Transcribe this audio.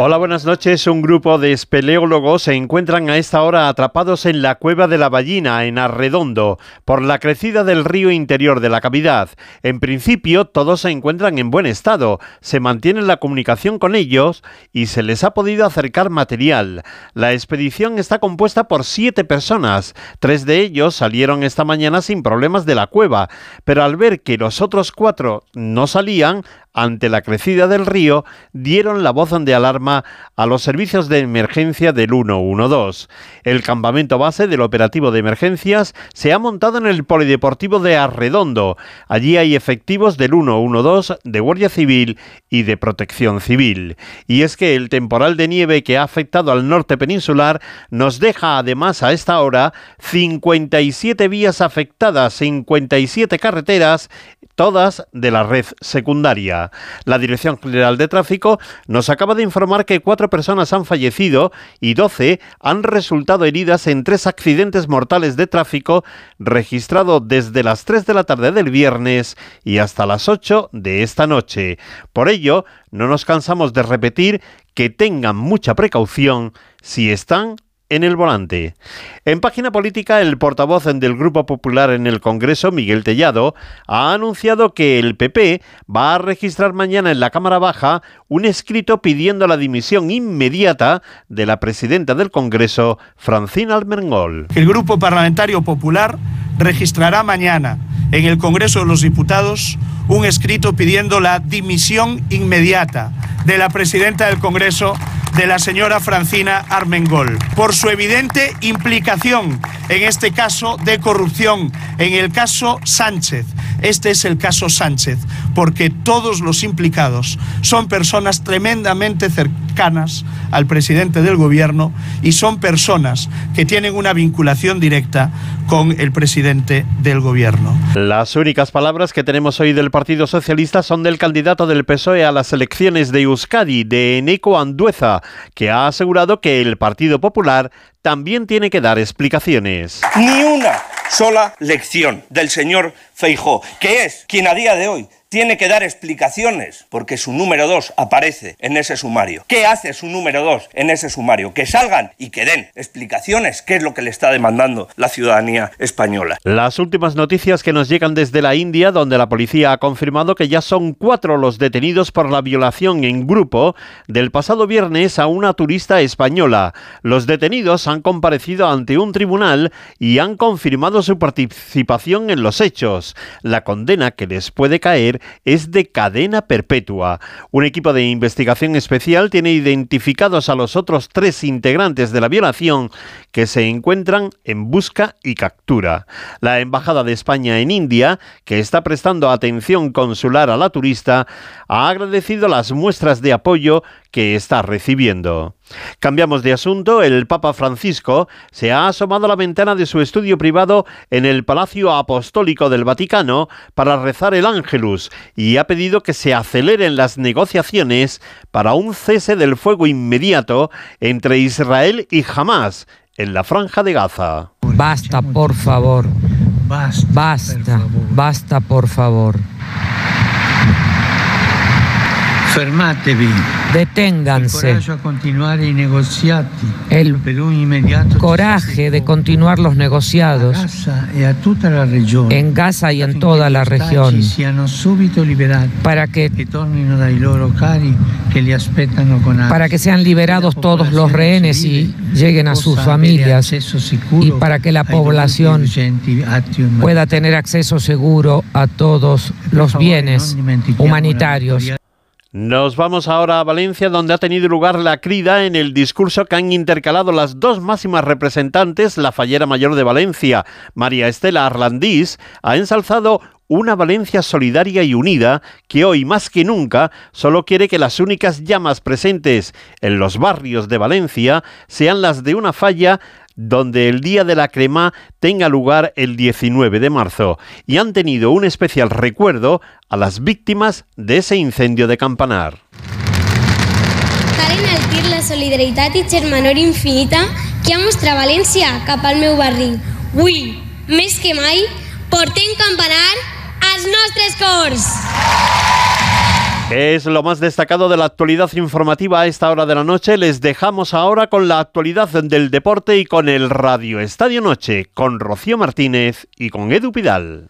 Hola, buenas noches. Un grupo de espeleólogos se encuentran a esta hora atrapados en la cueva de la Ballina, en Arredondo, por la crecida del río interior de la cavidad. En principio, todos se encuentran en buen estado, se mantiene la comunicación con ellos y se les ha podido acercar material. La expedición está compuesta por siete personas. Tres de ellos salieron esta mañana sin problemas de la cueva, pero al ver que los otros cuatro no salían, ante la crecida del río, dieron la voz de alarma a los servicios de emergencia del 112. El campamento base del operativo de emergencias se ha montado en el Polideportivo de Arredondo. Allí hay efectivos del 112, de Guardia Civil y de Protección Civil. Y es que el temporal de nieve que ha afectado al norte peninsular nos deja además a esta hora 57 vías afectadas, 57 carreteras todas de la red secundaria. La Dirección General de Tráfico nos acaba de informar que cuatro personas han fallecido y doce han resultado heridas en tres accidentes mortales de tráfico registrado desde las 3 de la tarde del viernes y hasta las 8 de esta noche. Por ello, no nos cansamos de repetir que tengan mucha precaución si están en el volante. En página política, el portavoz del Grupo Popular en el Congreso, Miguel Tellado, ha anunciado que el PP va a registrar mañana en la Cámara Baja un escrito pidiendo la dimisión inmediata de la presidenta del Congreso, Francina Almerngol. El Grupo Parlamentario Popular registrará mañana en el Congreso de los Diputados un escrito pidiendo la dimisión inmediata de la presidenta del Congreso, de la señora Francina Armengol, por su evidente implicación en este caso de corrupción, en el caso Sánchez. Este es el caso Sánchez, porque todos los implicados son personas tremendamente cercanas al presidente del gobierno y son personas que tienen una vinculación directa con el presidente del gobierno. Las únicas palabras que tenemos hoy del Partido Socialista son del candidato del PSOE a las elecciones de Euskadi, de Eneco Andueza, que ha asegurado que el Partido Popular también tiene que dar explicaciones. Ni una sola lección del señor Feijó, que es quien a día de hoy tiene que dar explicaciones porque su número dos aparece en ese sumario. ¿Qué hace su número dos en ese sumario? Que salgan y que den explicaciones, qué es lo que le está demandando la ciudadanía española. Las últimas noticias que nos llegan desde la India, donde la policía ha confirmado que ya son cuatro los detenidos por la violación en grupo del pasado viernes a una turista española. Los detenidos han comparecido ante un tribunal y han confirmado su participación en los hechos. La condena que les puede caer es de cadena perpetua. Un equipo de investigación especial tiene identificados a los otros tres integrantes de la violación que se encuentran en busca y captura. La Embajada de España en India, que está prestando atención consular a la turista, ha agradecido las muestras de apoyo que está recibiendo. Cambiamos de asunto. El Papa Francisco se ha asomado a la ventana de su estudio privado en el Palacio Apostólico del Vaticano para rezar el Ángelus y ha pedido que se aceleren las negociaciones para un cese del fuego inmediato entre Israel y Hamas en la franja de Gaza. Basta, por favor. Basta, basta, por favor. Fermatevi. Deténganse. El coraje de continuar los negociados en Gaza y en toda la región para que, para que sean liberados todos los rehenes y lleguen a sus familias y para que la población pueda tener acceso seguro a todos los bienes humanitarios. Nos vamos ahora a Valencia, donde ha tenido lugar la crida en el discurso que han intercalado las dos máximas representantes, la fallera mayor de Valencia, María Estela Arlandís, ha ensalzado una Valencia solidaria y unida que hoy más que nunca solo quiere que las únicas llamas presentes en los barrios de Valencia sean las de una falla donde el Día de la Crema tenga lugar el 19 de marzo y han tenido un especial recuerdo a las víctimas de ese incendio de Campanar. La infinita que barri. Que mai, Campanar nostres. Es lo más destacado de la actualidad informativa a esta hora de la noche. Les dejamos ahora con la actualidad del deporte y con el Radio Estadio Noche, con Rocío Martínez y con Edu Pidal.